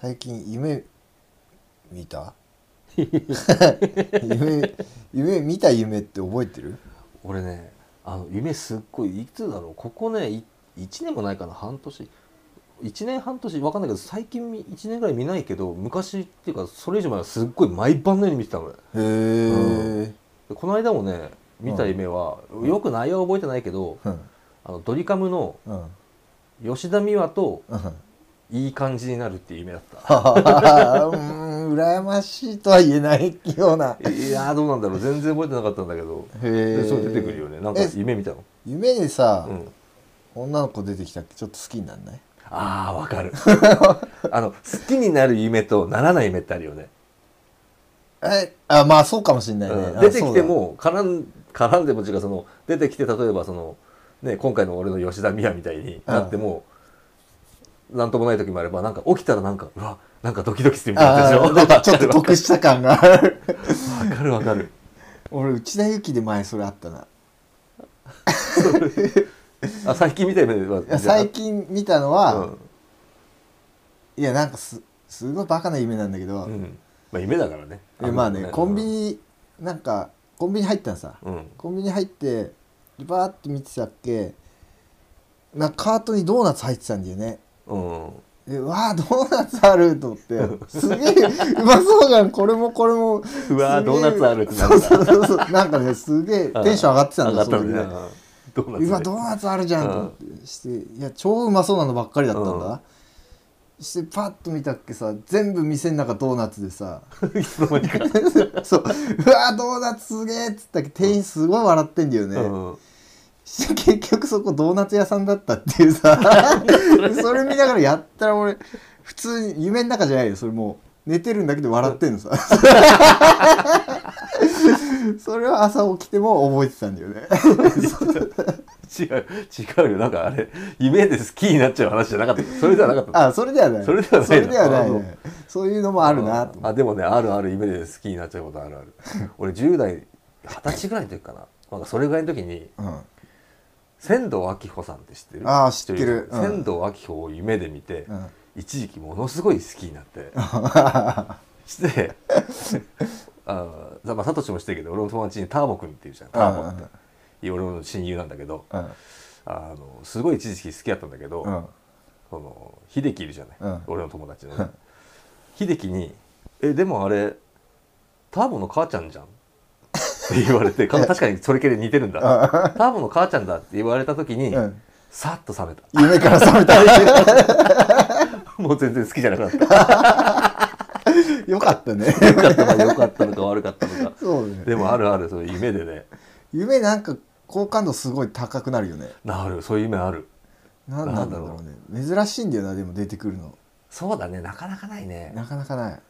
最近夢見た？夢夢見た夢って覚えてる？俺ねあの夢すっごいいつだろう？ここねい1年もないかな？半年。1年半年わかんないけど最近み1年ぐらい見ないけど昔っていうかそれ以上前はすっごい毎晩のように見てたの俺へえ、でこの間もね見た夢は、よく内容は覚えてないけど、うん。あのドリカムのうん。吉田美和とうんいい感じになるっていう夢だった。うーん羨ましいとは言えないような。いやーどうなんだろう。全然覚えてなかったんだけど。へえでそれ出てくるよね。なんかえ夢見たの？夢でさ、うん。女の子出てきたっけ？ちょっと好きになんない？ああわかる。あの好きになる夢とならない夢ってあるよね、えあまあそうかもしんないね、あうん。出てきても絡ん絡んでも違うその出てきて例えばそのね今回の俺の吉田美和みたいになっても、なんともない時もあればなんか起きたらなんかうわなんかドキドキするみたいなでしょ？なんかちょっと 得した感が。あるわかるわかる。俺内田有紀で前それあったな。あ最近見た夢はいや最近見たのは、うん。いやなんかすすごいバカな夢なんだけど、うん。まあ夢だからね。えまあねコンビニなんかコンビニ入ったのさ。うん。コンビニ入ってバーって見てたっけ。なんかカートにドーナツ入ってたんだよねうん。でわあドーナツあると思って。すげえうまそうじゃん。これもこれも。うわードーナツあるってなるそうそうそうそう。なんかねすげえテンション上がってたんだそれで。ねドーナツうわドーナツあるじゃんと思ってして。いや超うまそうなのばっかりだったんだ、してパッと見たっけさ全部店の中ドーナツでさ。そう。うわドーナツすげえっつったっけ。店員すごい笑ってんだよね、うん 結局そこドーナツ屋さんだったっていうさ。それ見ながらやったら俺普通に夢の中じゃないよ。それもう寝てるんだけど笑ってんのさ。それは朝起きても覚えてたんだよね。違う違うよ。なんかあれ夢で好きになっちゃう話じゃなかった。それではなかったあそれではない。それではないの。それではないあねそういうのもあるなあでもねあるある夢で好きになっちゃうことあるある。俺10代二十歳ぐらいの時かな。なんかそれぐらいの時にう、うん、仙道明穂さんって知ってる？あー知ってる。うん。仙道明穂を夢で見て、うん。一時期ものすごい好きになって。してあーまあサトシも知ってるけど俺の友達にターボくんっていうじゃんターボって。俺の親友なんだけどうん。あのすごい一時期好きだったんだけど、うん。その秀樹いるじゃない、うん。俺の友達のね。秀樹に「えでもあれターボの母ちゃんじゃん」って言われてか確かにそれ系で似てるんだ。ターボの母ちゃんだって言われた時に、うん。さっと冷めた。夢から覚めた。もう全然好きじゃなくなった。よかったね。よかったのか良かったのか悪かったのか。そうね。でもあるあるそういう夢でね。夢なんか好感度すごい高くなるよね。なるそういう夢ある。なんなんだろうね。珍しいんだよなでも出てくるの。そうだねなかなかないね。なかなかない。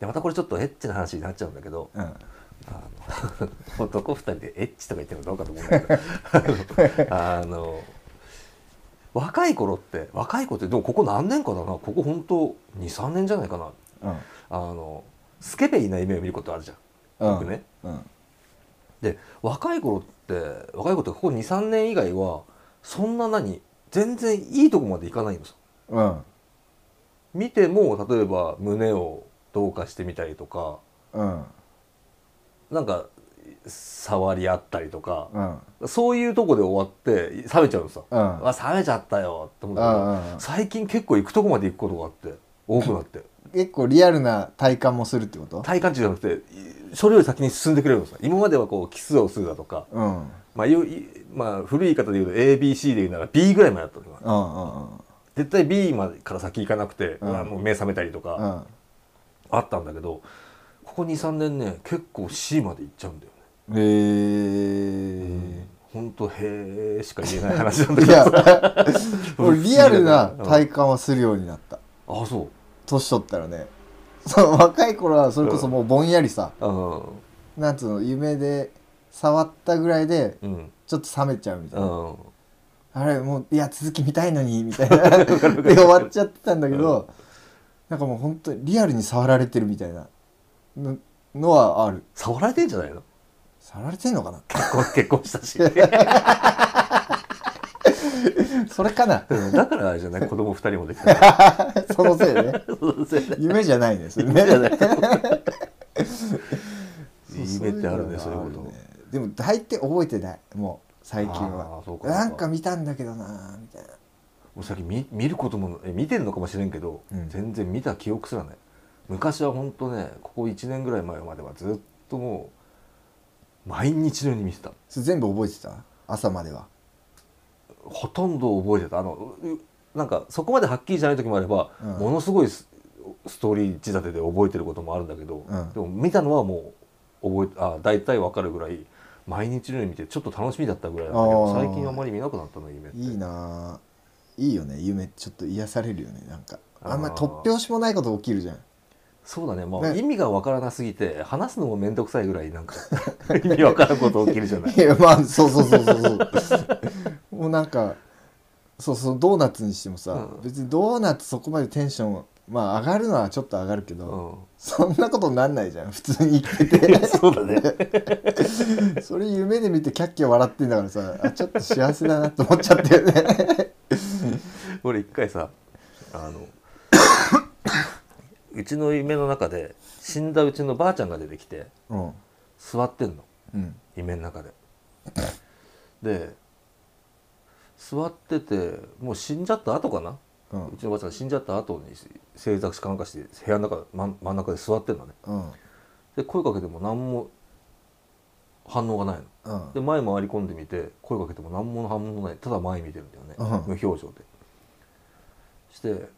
でまたこれちょっとエッチな話になっちゃうんだけどうん 男二人でエッチとか言ってもどうかと思うんだけど。あの若い頃って若い子ってでもここ何年かだな。ここ本当23年じゃないかな。うん。あのスケベいな夢を見ることあるじゃん、うん。僕ね。うん。で若い頃って若い子ってここ23年以外はそんな何全然いいとこまでいかないのさ。うん。見ても例えば胸をどうかしてみたりとかうんなんか触り合ったりとか、うん。そういうとこで終わって冷めちゃうのさ、うん。あ冷めちゃったよって思うんだけど、うんうんうん。最近結構行くとこまで行くことがあって多くなって。結構リアルな体感もするってこと？体感値じゃなくていそれより先に進んでくれるのさ今まではこうキスをするだとか、うん。まあまあ、古い言い方で言うと ABC で言うなら B ぐらいまでだったのがうんうん絶対 B までから先行かなくて、うん。あもう目覚めたりとか、うん。あったんだけどここ23年ね結構 C まで行っちゃうんだよね。へえ本当へえしか言えない話なんだけど。さ 俺リアルなうん。体感はするようになった。あそう。年取ったらね。そう若い頃はそれこそもうぼんやりさ。うん。なんつうの夢で触ったぐらいでうん。ちょっと冷めちゃうみたいうな、ん。あれもういや続き見たいのにみたいな。で終わっちゃってたんだけど、なんかもう本当にリアルに触られてるみたいなののはある。触られてんじゃないの？触られてんのかな？結婚 結婚したし。それかな？だからあれじゃない？子供二人もできた。そのせいね。夢じゃないねそれね。夢じゃない。そう夢ってあるねそういううこと。でも大抵覚えてない。もう最近あはなんか見たんだけどなみたいな。もう最近見見ることもえ見てんのかもしれんけど、うん。全然見た記憶すらない昔は本当ねここ1年ぐらい前まではずっともう毎日のように見てた。それ全部覚えてた？朝までは。ほとんど覚えてた。あのうなんかそこまではっきりじゃない時もあれば、うん。ものすごいスストーリー仕立てで覚えてることもあるんだけど、うん。でも見たのはもう覚えあ大体わかるぐらい毎日のように見てちょっと楽しみだったぐらいなんだけど最近あんまり見なくなったの夢って。いいな。あいいよね。夢ちょっと癒されるよねなんか。あんまあー。突拍子もないこと起きるじゃんそうだね、まあ、ね。意味がわからなすぎて話すのも面倒くさいぐらいなんか 意味わからんこと起きるじゃない？いやまあそうそうそうそうそう。もうなんかそうそうドーナツにしてもさ、うん。別にドーナツそこまでテンションまあ上がるのはちょっと上がるけど、うん。そんなことになんないじゃん。普通に生きてて。そうだね。それ夢で見てキャッキャ笑ってんだからさあちょっと幸せだなって思っちゃってるね。俺一回さあのうちの夢の中で死んだうちのばあちゃんが出てきてうん。座ってんの。うん。夢の中で。で座っててもう死んじゃった後かな、ううんちのばあちゃんが死んじゃった後に正座しかなんかして部屋の中真ん真ん中で座ってんのね。うん。で声かけても何も反応がないの。うん。で前回り込んでみて声かけても何も反応もない。ただ前見てるんだよね、うん。無表情で。して「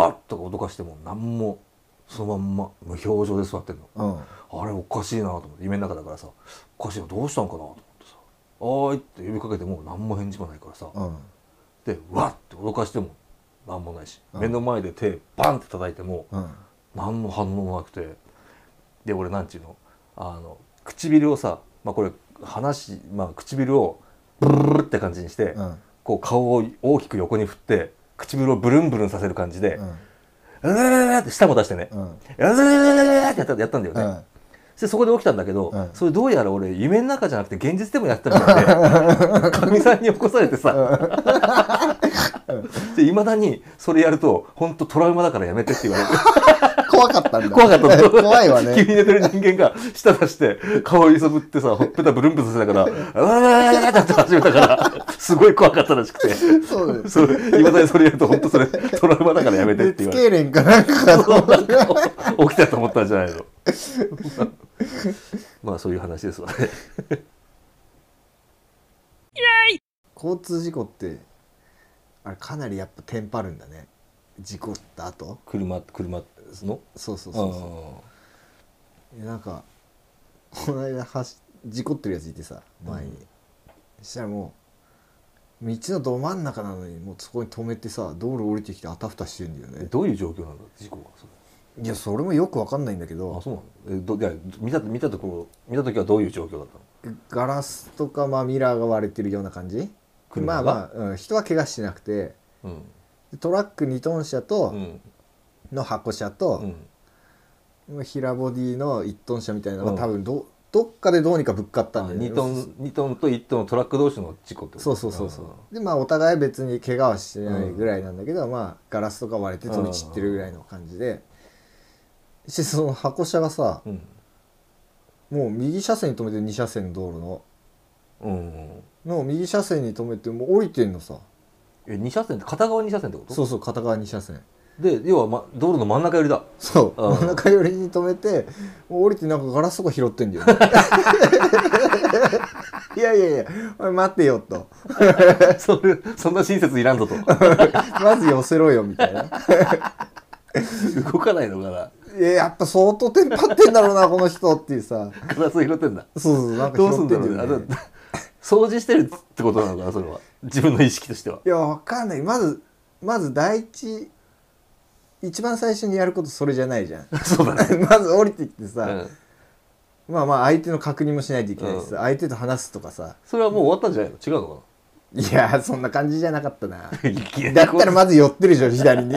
わっ!」とか脅かしても何もそのまんま無表情で座ってんのうんあれおかしいなと思って夢の中だからさおかしいなどうしたんかなと思ってさ「おーい」って呼びかけても何も返事もないからさうんで「わっ!」って脅かしても何もないしうん目の前で手バンって叩いてもうん何の反応もなくてで俺なんちゅうのあの唇をさまあこれ話まあ唇をブルルルって感じにして、うんこう顔を大きく横に振って唇をブルンブルンさせる感じでうん「うーって舌も出してね。うん「うーってやったやったんだよね、うん。でそこで起きたんだけど、うん。それどうやら俺夢の中じゃなくて現実でもやってたみたいでかみさんに起こされてさ。いまだにそれやると本当トラウマだからやめてって言われて怖かったんだ。怖かった。の 怖いわね。急に寝てる人間が舌出して顔揺さぶってさほっぺたブルンブルせたから「うわーって始めたからすごい怖かったらしくてそうだよそれいまだにそれやると本当それトラウマだからやめてって言われて熱痙攣かなんか起きたと思ったんじゃないのまあそういう話ですわね交通事故ってあれかなりやっぱテンパるんだね事故った後車車の？そうそうそうそう。なんかこの間はし事故ってるやついてさ前に、うん。そしたらもう道のど真ん中なのにもうそこに止めてさ道路降りてきてあたふたしてんだよね。えどういう状況なんだ事故がそれ？いやそれもよくわかんないんだけあどそうなの？えどいや見た見たところ見た時はどういう状況だったの？ガラスとか、まあ、ミラーが割れてるような感じ？まあまあ、うん、人は怪我してなくて。うん。トラック2トン車とうんの箱車うと、ん。平ボディの1トン車みたいなのがうん。多分どどっかでどうにかぶっかったんだよね。2トン2トンと1トンのトラック同士の事故ってことそうそうそう。そうでまあお互い別に怪我はしてないぐらいなんだけど、まあガラスとか割れて飛び散ってるぐらいの感じで。してその箱車がさうん。もう右車線に止めて2車線の道路の。うんの右車線に止めてもう降りてんのさ。え2車線って片側2車線ってこと？そうそう片側2車線で要は、ま、道路の真ん中寄りだ。そう。うん。真ん中寄りに止めて降りてなんかガラスとか拾ってんだよね。いやいやいやおい待ってよと。それそんな親切いらんぞと。まず寄せろよみたいな。動かないのかな。いややっぱ相当テンパってんだろうなこの人っていうさ。ガラス拾ってんだ。そうそうなんかどうす拾ってんだろうねあんだよね。だ掃除してるってことなのかなそれは。自分の意識としては。いやわかんない。まずまず第一一番最初にやることそれじゃないじゃん。そうだね、まず降りてきてさ、うん、まあまあ相手の確認もしないといけないしさ、うん。相手と話すとかさ。それはもう終わったんじゃないの？違うのかいやそんな感じじゃなかったな。だったらまず寄ってるじゃん左に。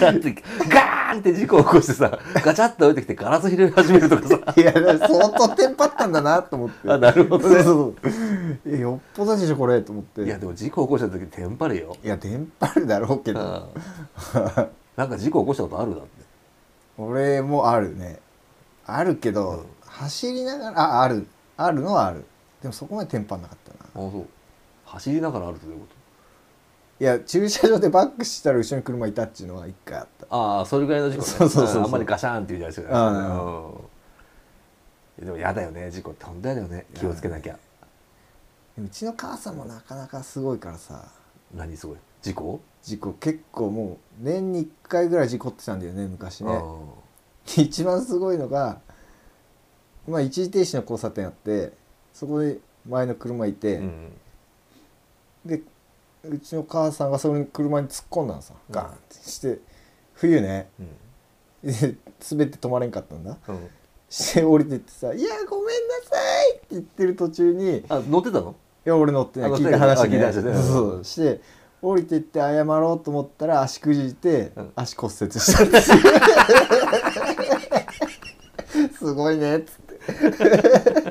だってガーンって事故を起こしてさガチャッと置いてきてガラス拾い始めるとかさ。いや相当テンパったんだなと思って。あなるほどね。そうそうそう。えよっぽどでしょこれと思って。いやでも事故起こした時テンパるよ。いやテンパるだろうけど。うん。なんか事故起こしたことあるだって。俺もあるね。あるけど、うん。走りながらあある。あるのはある。でもそこまでテンパんなかったな。あそう。走りながらあるってどういうこいや駐車場でバックしたら後ろに車いたっていうのは一回あった。とああそれぐらいの事故ね。そうそうそうあんまりガシャーンっていうじゃないですうかん。うん。でも嫌だよね事故って。本当嫌だよね。気をつけなきゃうちの母さんもなかなかすごいからさ。何すごい？事故？事故。結構もう年に1回ぐらい事故ってたんだよね昔ね。あ 一番すごいのがまあ一時停止の交差点あってそこで前の車いて、ーうん。でうちの母さんがその車に突っ込んだのさうん。ガーンってして冬ね。うん。で滑って止まれんかったんだ。うん。して降りてってさ「いやごめんなさい!」って言ってる途中にいあ乗ってたの？や俺乗ってないあ聞いた話ね。た話ね。そう。して降りてって謝ろうと思ったら足くじいてうん。足骨折したんですよすごいねっつって